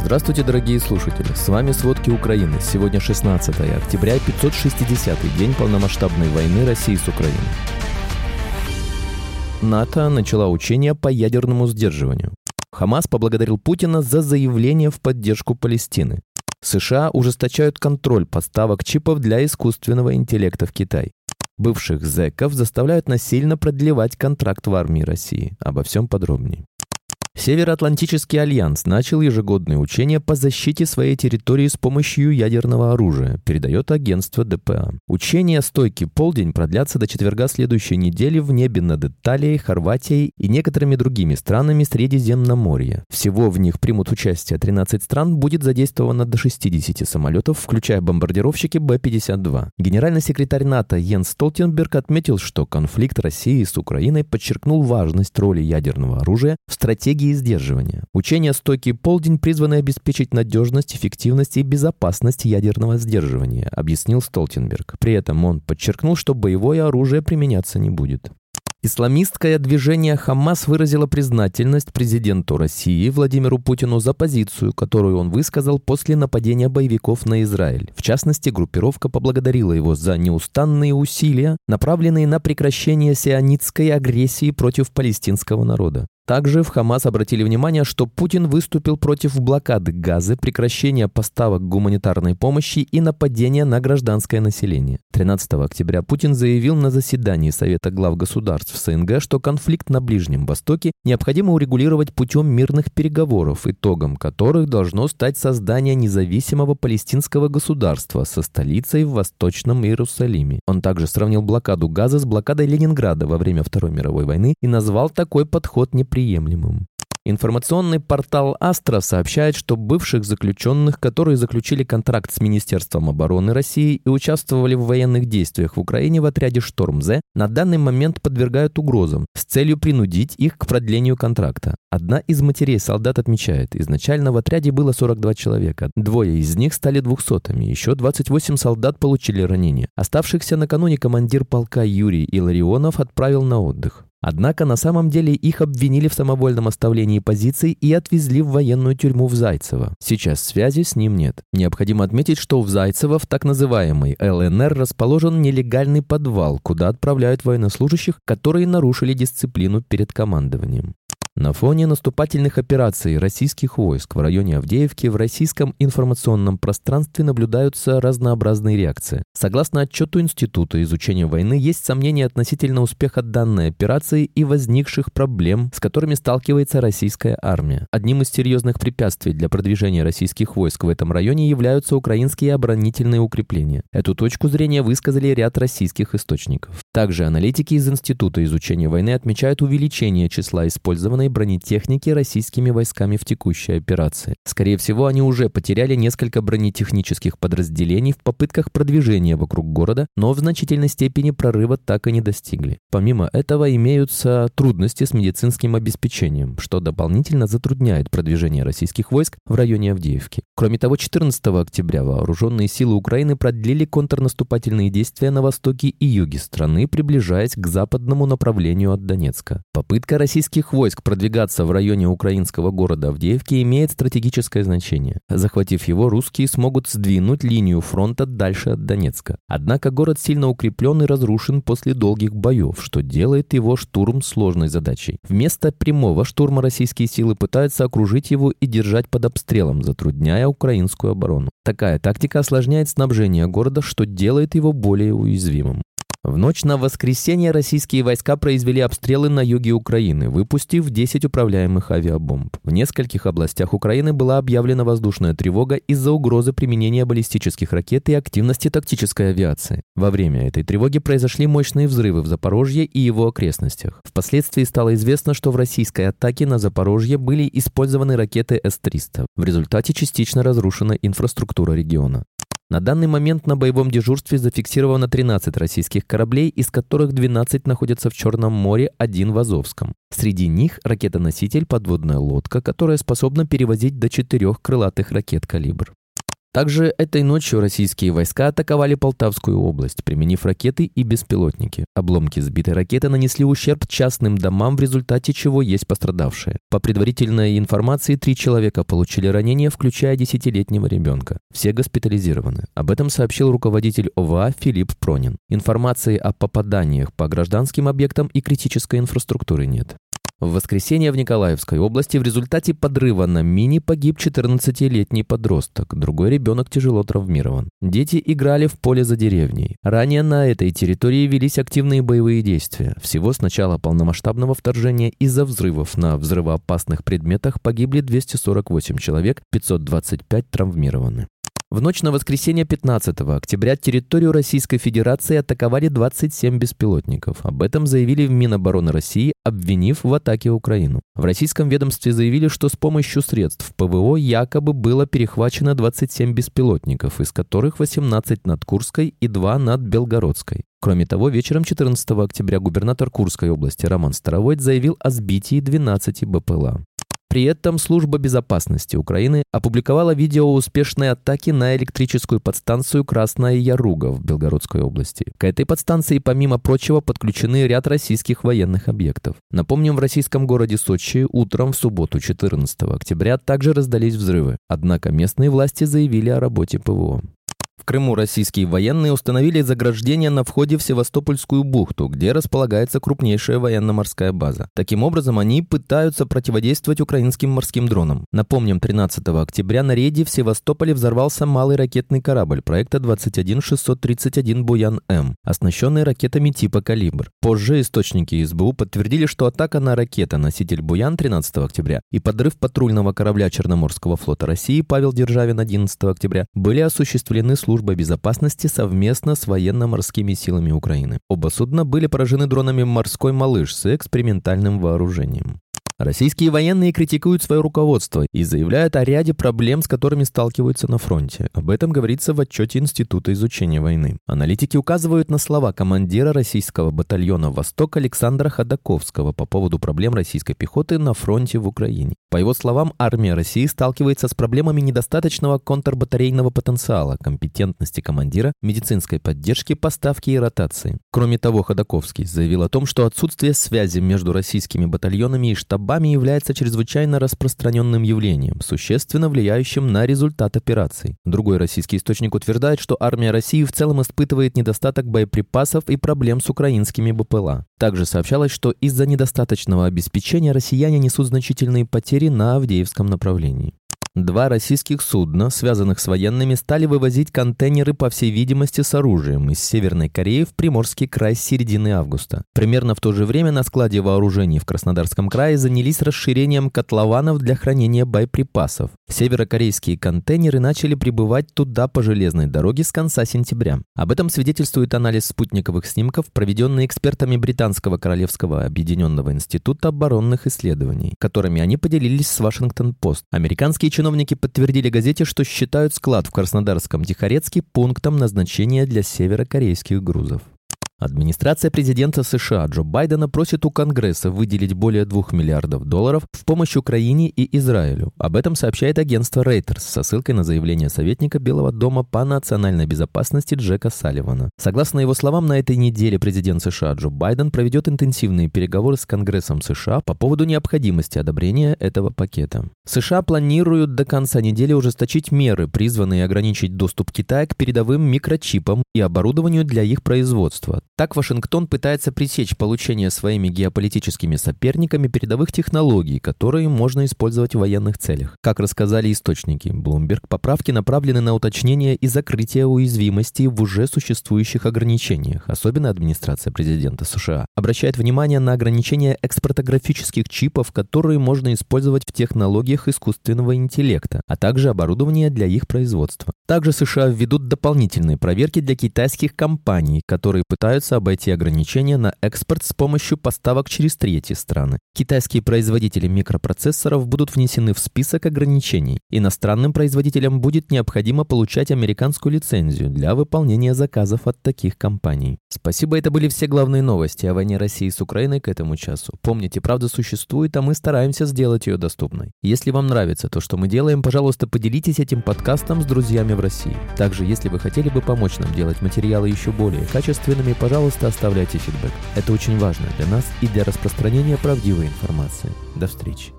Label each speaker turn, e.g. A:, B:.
A: Здравствуйте, дорогие слушатели! С вами «Сводки Украины». Сегодня 16 октября, 560-й день полномасштабной войны России с Украиной. НАТО начала учения по ядерному сдерживанию. Хамас поблагодарил Путина за заявление в поддержку Палестины. США ужесточают контроль поставок чипов для искусственного интеллекта в Китай. Бывших зэков заставляют насильно продлевать контракт в армии России. Обо всем подробнее. Североатлантический альянс начал ежегодные учения по защите своей территории с помощью ядерного оружия, передает агентство ДПА. Учения «Стойкий полдень» продлятся до четверга следующей недели в небе над Италией, Хорватией и некоторыми другими странами Средиземноморья. Всего в них примут участие 13 стран, будет задействовано до 60 самолетов, включая бомбардировщики Б-52. Генеральный секретарь НАТО Йенс Столтенберг отметил, что конфликт России с Украиной подчеркнул важность роли ядерного оружия в стратегии стратегии сдерживания. Учение «Стойкий полдень» призваны обеспечить надежность, эффективность и безопасность ядерного сдерживания, объяснил Столтенберг. При этом он подчеркнул, что боевое оружие применяться не будет. Исламистское движение «Хамас» выразило признательность президенту России Владимиру Путину за позицию, которую он высказал после нападения боевиков на Израиль. В частности, группировка поблагодарила его за неустанные усилия, направленные на прекращение сионистской агрессии против палестинского народа. Также в Хамас обратили внимание, что Путин выступил против блокады Газы, прекращения поставок гуманитарной помощи и нападения на гражданское население. 13 октября Путин заявил на заседании Совета глав государств СНГ, что конфликт на Ближнем Востоке необходимо урегулировать путем мирных переговоров, итогом которых должно стать создание независимого палестинского государства со столицей в Восточном Иерусалиме. Он также сравнил блокаду Газа с блокадой Ленинграда во время Второй мировой войны и назвал такой подход неприемлемым приемлемым. Информационный портал «Астра» сообщает, что бывших заключенных, которые заключили контракт с Министерством обороны России и участвовали в военных действиях в Украине в отряде «Шторм-З», на данный момент подвергают угрозам с целью принудить их к продлению контракта. Одна из матерей солдат отмечает, изначально в отряде было 42 человека, двое из них стали двухсотыми, еще 28 солдат получили ранения. Оставшихся накануне командир полка Юрий Иларионов отправил на отдых. Однако на самом деле их обвинили в самовольном оставлении позиций и отвезли в военную тюрьму в Зайцево. Сейчас связи с ним нет. Необходимо отметить, что в Зайцево в так называемой ЛНР расположен нелегальный подвал, куда отправляют военнослужащих, которые нарушили дисциплину перед командованием. На фоне наступательных операций российских войск в районе Авдеевки в российском информационном пространстве наблюдаются разнообразные реакции. Согласно отчету Института изучения войны, есть сомнения относительно успеха данной операции и возникших проблем, с которыми сталкивается российская армия. Одним из серьезных препятствий для продвижения российских войск в этом районе являются украинские оборонительные укрепления. Эту точку зрения высказали ряд российских источников. Также аналитики из Института изучения войны отмечают увеличение числа использованной бронетехники российскими войсками в текущей операции. Скорее всего, они уже потеряли несколько бронетехнических подразделений в попытках продвижения вокруг города, но в значительной степени прорыва так и не достигли. Помимо этого имеются трудности с медицинским обеспечением, что дополнительно затрудняет продвижение российских войск в районе Авдеевки. Кроме того, 14 октября вооруженные силы Украины продлили контрнаступательные действия на востоке и юге страны, приближаясь к западному направлению от Донецка. Попытка российских войск продвигаться в районе украинского города Авдеевки имеет стратегическое значение. Захватив его, русские смогут сдвинуть линию фронта дальше от Донецка. Однако город сильно укреплен и разрушен после долгих боев, что делает его штурм сложной задачей. Вместо прямого штурма российские силы пытаются окружить его и держать под обстрелом, затрудняя украинскую оборону. Такая тактика осложняет снабжение города, что делает его более уязвимым. В ночь на воскресенье российские войска произвели обстрелы на юге Украины, выпустив 10 управляемых авиабомб. В нескольких областях Украины была объявлена воздушная тревога из-за угрозы применения баллистических ракет и активности тактической авиации. Во время этой тревоги произошли мощные взрывы в Запорожье и его окрестностях. Впоследствии стало известно, что в российской атаке на Запорожье были использованы ракеты С-300. В результате частично разрушена инфраструктура региона. На данный момент на боевом дежурстве зафиксировано 13 российских кораблей, из которых 12 находятся в Черном море, один в Азовском. Среди них ракета-носитель подводная лодка, которая способна перевозить до четырех крылатых ракет «Калибр». Также этой ночью российские войска атаковали Полтавскую область, применив ракеты и беспилотники. Обломки сбитой ракеты нанесли ущерб частным домам, в результате чего есть пострадавшие. По предварительной информации, три человека получили ранения, включая десятилетнего ребенка. Все госпитализированы. Об этом сообщил руководитель ОВА Филипп Пронин. Информации о попаданиях по гражданским объектам и критической инфраструктуры нет. В воскресенье в Николаевской области в результате подрыва на мини погиб 14-летний подросток. Другой ребенок тяжело травмирован. Дети играли в поле за деревней. Ранее на этой территории велись активные боевые действия. Всего с начала полномасштабного вторжения из-за взрывов на взрывоопасных предметах погибли 248 человек, 525 травмированы. В ночь на воскресенье 15 октября территорию Российской Федерации атаковали 27 беспилотников. Об этом заявили в Минобороны России, обвинив в атаке Украину. В российском ведомстве заявили, что с помощью средств ПВО якобы было перехвачено 27 беспилотников, из которых 18 над Курской и 2 над Белгородской. Кроме того, вечером 14 октября губернатор Курской области Роман Старовойт заявил о сбитии 12 БПЛА. При этом служба безопасности Украины опубликовала видео успешной атаки на электрическую подстанцию Красная Яруга в Белгородской области. К этой подстанции, помимо прочего, подключены ряд российских военных объектов. Напомним, в российском городе Сочи утром в субботу 14 октября также раздались взрывы. Однако местные власти заявили о работе ПВО. Крыму российские военные установили заграждение на входе в Севастопольскую бухту, где располагается крупнейшая военно-морская база. Таким образом, они пытаются противодействовать украинским морским дронам. Напомним, 13 октября на рейде в Севастополе взорвался малый ракетный корабль проекта 21631 «Буян-М», оснащенный ракетами типа «Калибр». Позже источники СБУ подтвердили, что атака на ракета-носитель «Буян» 13 октября и подрыв патрульного корабля Черноморского флота России Павел Державин 11 октября были осуществлены службой служба безопасности совместно с военно-морскими силами Украины. Оба судна были поражены дронами «Морской малыш» с экспериментальным вооружением. Российские военные критикуют свое руководство и заявляют о ряде проблем, с которыми сталкиваются на фронте. Об этом говорится в отчете Института изучения войны. Аналитики указывают на слова командира российского батальона «Восток» Александра Ходаковского по поводу проблем российской пехоты на фронте в Украине. По его словам, армия России сталкивается с проблемами недостаточного контрбатарейного потенциала, компетентности командира, медицинской поддержки, поставки и ротации. Кроме того, Ходаковский заявил о том, что отсутствие связи между российскими батальонами и штабами рабами является чрезвычайно распространенным явлением, существенно влияющим на результат операций. Другой российский источник утверждает, что армия России в целом испытывает недостаток боеприпасов и проблем с украинскими БПЛА. Также сообщалось, что из-за недостаточного обеспечения россияне несут значительные потери на Авдеевском направлении. Два российских судна, связанных с военными, стали вывозить контейнеры, по всей видимости, с оружием из Северной Кореи в Приморский край с середины августа. Примерно в то же время на складе вооружений в Краснодарском крае занялись расширением котлованов для хранения боеприпасов. Северокорейские контейнеры начали прибывать туда по железной дороге с конца сентября. Об этом свидетельствует анализ спутниковых снимков, проведенный экспертами Британского Королевского Объединенного Института оборонных исследований, которыми они поделились с Вашингтон-Пост. Американские чиновники подтвердили газете, что считают склад в Краснодарском Тихорецке пунктом назначения для северокорейских грузов. Администрация президента США Джо Байдена просит у Конгресса выделить более 2 миллиардов долларов в помощь Украине и Израилю. Об этом сообщает агентство Reuters со ссылкой на заявление советника Белого дома по национальной безопасности Джека Салливана. Согласно его словам, на этой неделе президент США Джо Байден проведет интенсивные переговоры с Конгрессом США по поводу необходимости одобрения этого пакета. США планируют до конца недели ужесточить меры, призванные ограничить доступ Китая к передовым микрочипам и оборудованию для их производства. Так Вашингтон пытается пресечь получение своими геополитическими соперниками передовых технологий, которые можно использовать в военных целях. Как рассказали источники, Bloomberg поправки направлены на уточнение и закрытие уязвимостей в уже существующих ограничениях. Особенно администрация президента США обращает внимание на ограничение экспорта графических чипов, которые можно использовать в технологиях искусственного интеллекта, а также оборудование для их производства. Также США введут дополнительные проверки для китайских компаний, которые пытаются придется обойти ограничения на экспорт с помощью поставок через третьи страны. Китайские производители микропроцессоров будут внесены в список ограничений. Иностранным производителям будет необходимо получать американскую лицензию для выполнения заказов от таких компаний. Спасибо, это были все главные новости о войне России с Украиной к этому часу. Помните, правда существует, а мы стараемся сделать ее доступной. Если вам нравится то, что мы делаем, пожалуйста, поделитесь этим подкастом с друзьями в России. Также, если вы хотели бы помочь нам делать материалы еще более качественными, пожалуйста, оставляйте фидбэк. Это очень важно для нас и для распространения правдивой информации. До встречи.